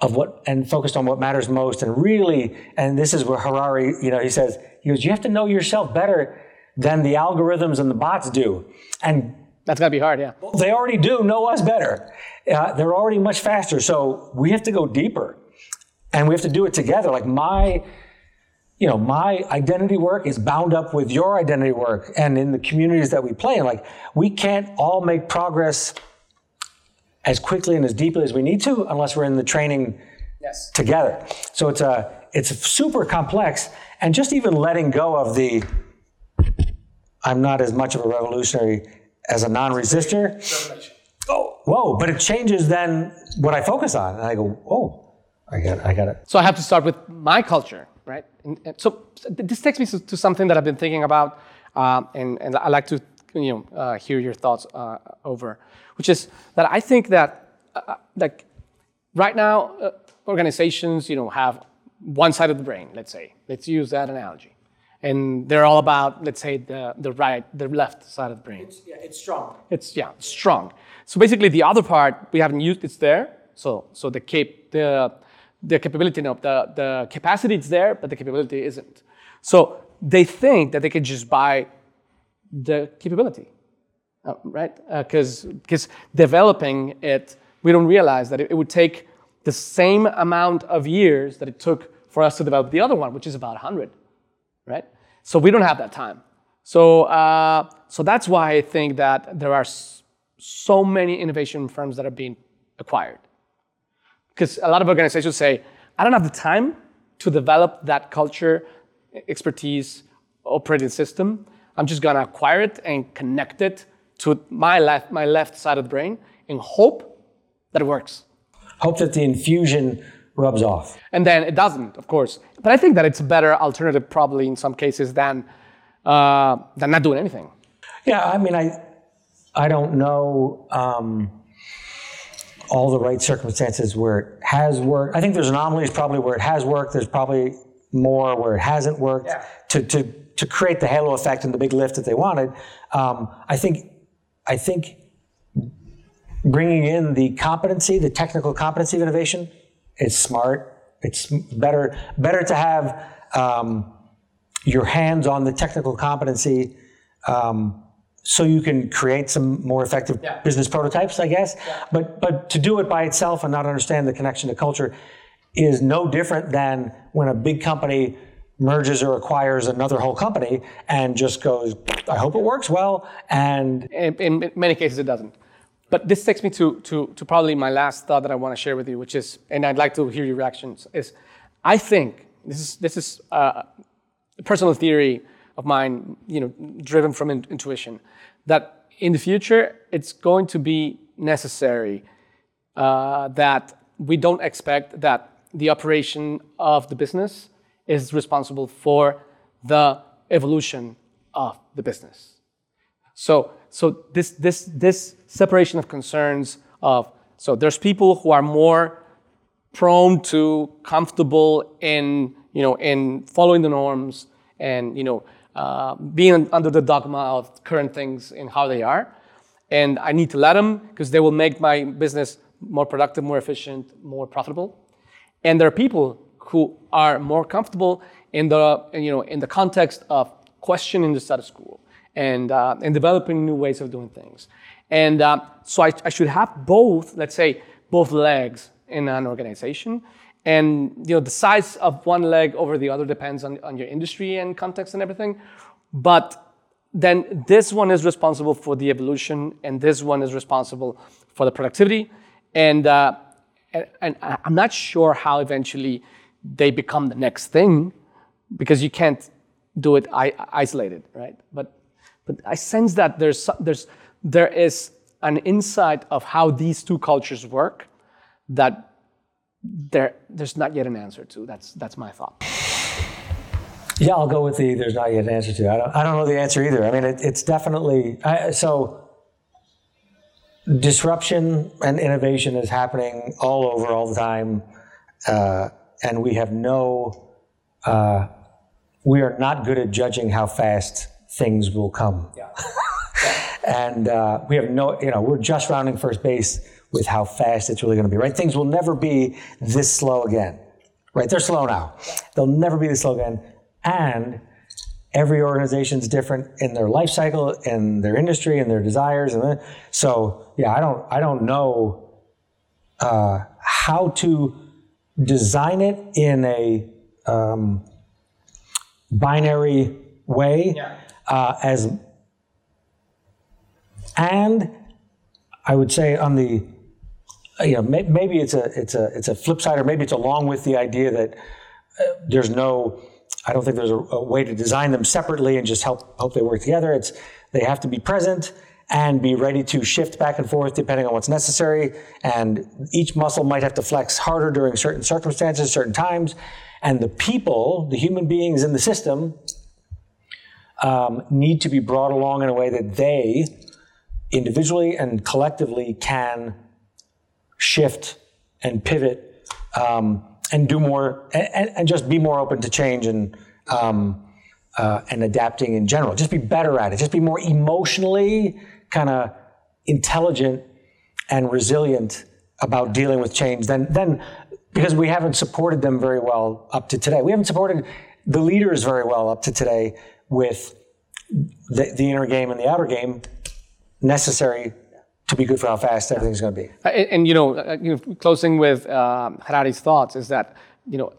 of what and focused on what matters most, and really, and this is where Harari, you know, he says, he goes, you have to know yourself better than the algorithms and the bots do, and that's got to be hard, yeah. They already do know us better. Uh, they're already much faster. So we have to go deeper and we have to do it together. Like my, you know, my identity work is bound up with your identity work and in the communities that we play in. Like we can't all make progress as quickly and as deeply as we need to unless we're in the training yes. together. So it's a, it's super complex and just even letting go of the, I'm not as much of a revolutionary as a non-resistor. Oh, whoa! But it changes then what I focus on, and I go, oh, I got, I got it. So I have to start with my culture, right? And, and so this takes me to, to, something that I've been thinking about, um, and, and I like to, you know, uh, hear your thoughts uh, over, which is that I think that, uh, like, right now, uh, organizations, you know, have one side of the brain, let's say. Let's use that analogy. And they're all about, let's say, the, the right, the left side of the brain. It's, yeah, it's strong. It's yeah, strong. So basically, the other part we haven't used. It's there. So so the cap the the capability, no, the the capacity is there, but the capability isn't. So they think that they could just buy the capability, uh, right? Because because developing it, we don't realize that it, it would take the same amount of years that it took for us to develop the other one, which is about 100, right? So we don't have that time. So, uh, so that's why I think that there are so many innovation firms that are being acquired. Because a lot of organizations say, I don't have the time to develop that culture, expertise, operating system. I'm just gonna acquire it and connect it to my left, my left side of the brain and hope that it works. Hope that the infusion rubs off. And then it doesn't, of course. But I think that it's a better alternative, probably in some cases, than uh, than not doing anything. Yeah, I mean, I I don't know um, all the right circumstances where it has worked. I think there's anomalies probably where it has worked. There's probably more where it hasn't worked Yeah. to, to to create the halo effect and the big lift that they wanted. Um, I think I think bringing in the competency, the technical competency of innovation, is smart. It's better better to have um, your hands on the technical competency um, so you can create some more effective Yeah. business prototypes, I guess. But but to do it by itself and not understand the connection to culture is no different than when a big company merges or acquires another whole company and just goes, I hope it works well, and in, in many cases it doesn't. But this takes me to, to, to probably my last thought that I want to share with you, which is, and I'd like to hear your reactions, is I think, this is, this is uh, a personal theory of mine, you know, driven from in- intuition, that in the future it's going to be necessary uh, that we don't expect that the operation of the business is responsible for the evolution of the business. So, so this, this, this separation of concerns of, so there's people who are more prone to comfortable in, you know, in following the norms and, you know, uh, being under the dogma of current things and how they are. And I need to let them because they will make my business more productive, more efficient, more profitable. And there are people who are more comfortable in the, you know, in the context of questioning the status quo and, uh, and developing new ways of doing things. And uh, so I, I should have both, let's say, both legs in an organization. And you know, the size of one leg over the other depends on, on your industry and context and everything. But then this one is responsible for the evolution, and this one is responsible for the productivity. And, uh, and, and I'm not sure how eventually they become the next thing because you can't do it isolated, right? But, but I sense that there's, there's, there is an insight of how these two cultures work that there, there's not yet an answer to. That's, that's my thought. Yeah, I'll go with the there's not yet an answer to. I don't, I don't know the answer either. I mean, it, it's definitely I, so disruption and innovation is happening all over all the time, uh, and we have no. Uh, we are not good at judging how fast things will come. Yeah. and uh, we have no, you know, we're just rounding first base with how fast it's really going to be, right? Things will never be this slow again, right? They're slow now. They'll never be this slow again. And every organization's different in their life cycle, in their industry, and their desires. And so, yeah, I don't, I don't know uh, how to design it in a um, binary way uh, as and I would say on the you know may, maybe it's a it's a it's a flip side or maybe it's along with the idea that uh, there's no I don't think there's a, a way to design them separately and just help hope they work together. It's they have to be present and be ready to shift back and forth depending on what's necessary. And each muscle might have to flex harder during certain circumstances, certain times. And the people, the human beings in the system, um, need to be brought along in a way that they individually and collectively can shift and pivot um, and do more and, and just be more open to change and um, uh, and adapting in general. Just be better at it. Just be more emotionally kind of intelligent and resilient about dealing with change than then because we haven't supported them very well up to today. We haven't supported the leaders very well up to today with the, the inner game and the outer game necessary to be good for how fast everything's going to be. Uh, and, and, you know, uh, you know, closing with um, Harari's thoughts is that you know,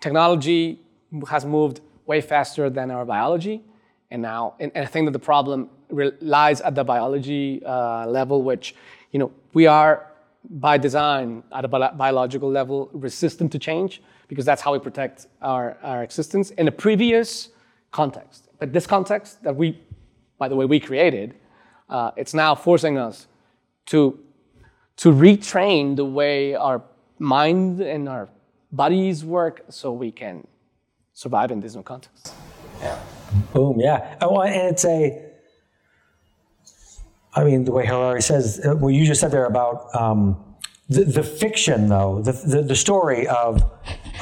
technology has moved way faster than our biology, and now, and, and I think that the problem lies at the biology uh, level, which you know we are by design at a bi- biological level resistant to change because that's how we protect our, our existence in a previous context. But this context that we, by the way, we created, uh, it's now forcing us to, to retrain the way our mind and our bodies work so we can survive in this new context. Yeah. Boom, yeah. Oh, and it's a, I mean, the way Harari says, uh, what you just said there about um, the, the fiction, though, the, the, the story of,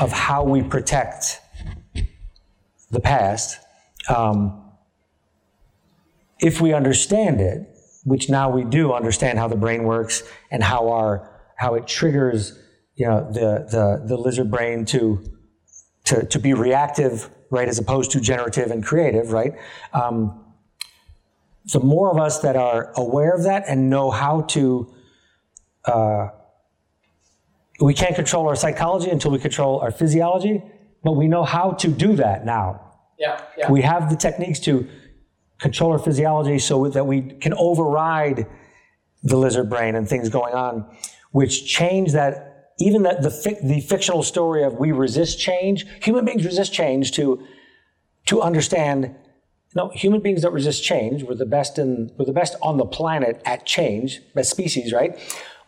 of how we protect the past, um, if we understand it, which now we do understand how the brain works and how our how it triggers you know the the, the lizard brain to to to be reactive right as opposed to generative and creative right? Um, the more of us that are aware of that and know how to uh, we can't control our psychology until we control our physiology but we know how to do that now yeah, yeah. we have the techniques to control our physiology so that we can override the lizard brain and things going on, which change that, even that the, the fictional story of we resist change, human beings resist change to, to understand no, human beings don't resist change. We're the best in, we're the best on the planet at change, best species, right?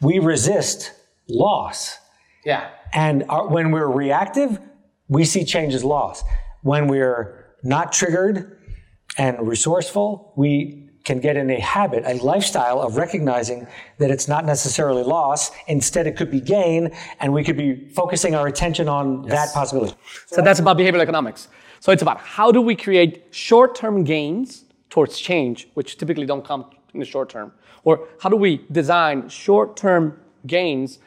We resist loss. Yeah. And our, when we're reactive, we see change as loss. When we're not triggered, and resourceful, we can get in a habit, a lifestyle of recognizing that it's not necessarily loss. Instead, it could be gain, and we could be focusing our attention on yes. that possibility. So that's about behavioral economics. So it's about how do we create short-term gains towards change, which typically don't come in the short term, or how do we design short-term gains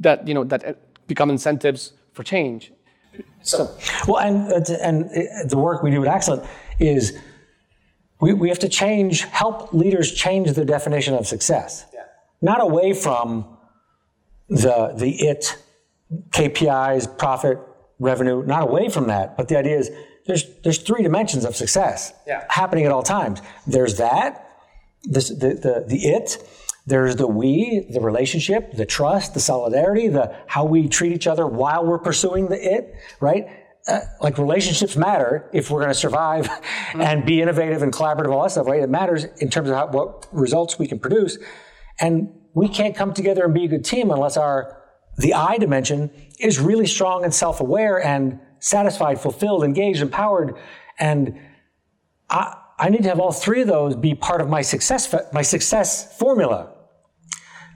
that you know that uh, become incentives for change. So, well, and and the work we do at Axcellent is we, we have to change, help leaders change their definition of success. Yeah. Not away from the, the it, KPIs, profit, revenue, not away from that. But the idea is there's, there's three dimensions of success yeah. happening at all times. There's that, this, the, the, the it, there's the we, the relationship, the trust, the solidarity, the how we treat each other while we're pursuing the it, right? uh, like relationships matter if we're going to survive mm-hmm. and be innovative and collaborative, all that stuff, right? It matters in terms of how, what results we can produce. And we can't come together and be a good team unless our, the I dimension is really strong and self-aware and satisfied, fulfilled, engaged, empowered. And I, I need to have all three of those be part of my success, my success formula,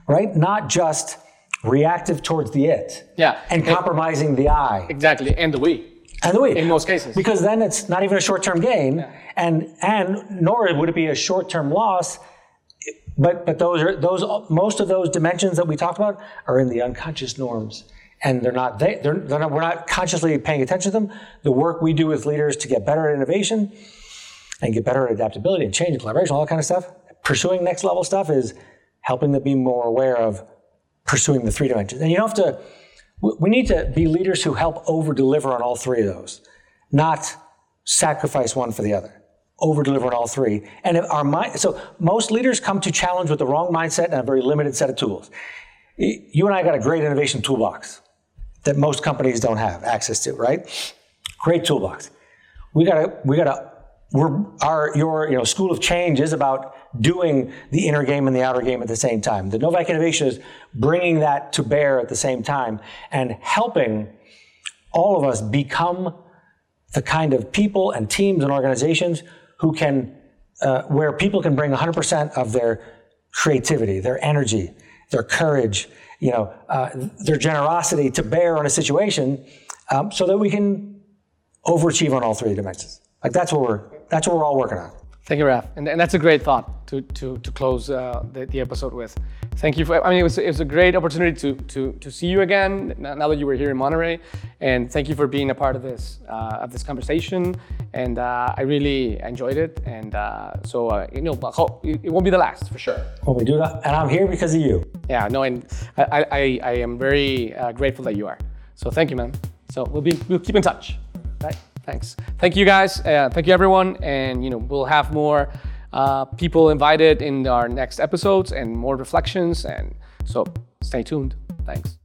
right? Not just reactive towards the it. Yeah. And compromising the I. Exactly. And the we. And the we. In most cases. Because then it's not even a short-term gain, yeah. and and nor would it be a short-term loss. But but those are those most of those dimensions that we talked about are in the unconscious norms, and they're not they they're, they're not, we're not consciously paying attention to them. The work we do with leaders to get better at innovation, and get better at adaptability and change and collaboration, all that kind of stuff. Pursuing next level stuff is helping them be more aware of pursuing the three dimensions. And you don't have to we need to be leaders who help over deliver on all three of those, not sacrifice one for the other. Over deliver on all three. And our mind, so most leaders come to challenge with the wrong mindset and a very limited set of tools. You and I got a great innovation toolbox that most companies don't have access to, right? Great toolbox. We gotta, we gotta, we're, our, your, you know, school of change is about doing the inner game and the outer game at the same time. The Novak innovation is bringing that to bear at the same time and helping all of us become the kind of people and teams and organizations who can, uh, where people can bring 100% of their creativity, their energy, their courage, you know, uh, their generosity to bear on a situation, um, so that we can overachieve on all three dimensions. Like that's what we're that's what we're all working on. Thank you, Raf. And, and that's a great thought to, to, to close uh, the, the episode with. Thank you for, I mean, it was, it was a great opportunity to, to, to see you again now that you were here in Monterey. And thank you for being a part of this, uh, of this conversation. And uh, I really enjoyed it. And uh, so, uh, you know, it won't be the last for sure. Well, we do that, and I'm here because of you. Yeah, no, and I, I, I am very uh, grateful that you are. So thank you, man. So we'll be, we'll keep in touch. Right? Thanks. Thank you guys. Uh, thank you everyone. And you know, we'll have more uh, people invited in our next episodes and more reflections. And so stay tuned. Thanks.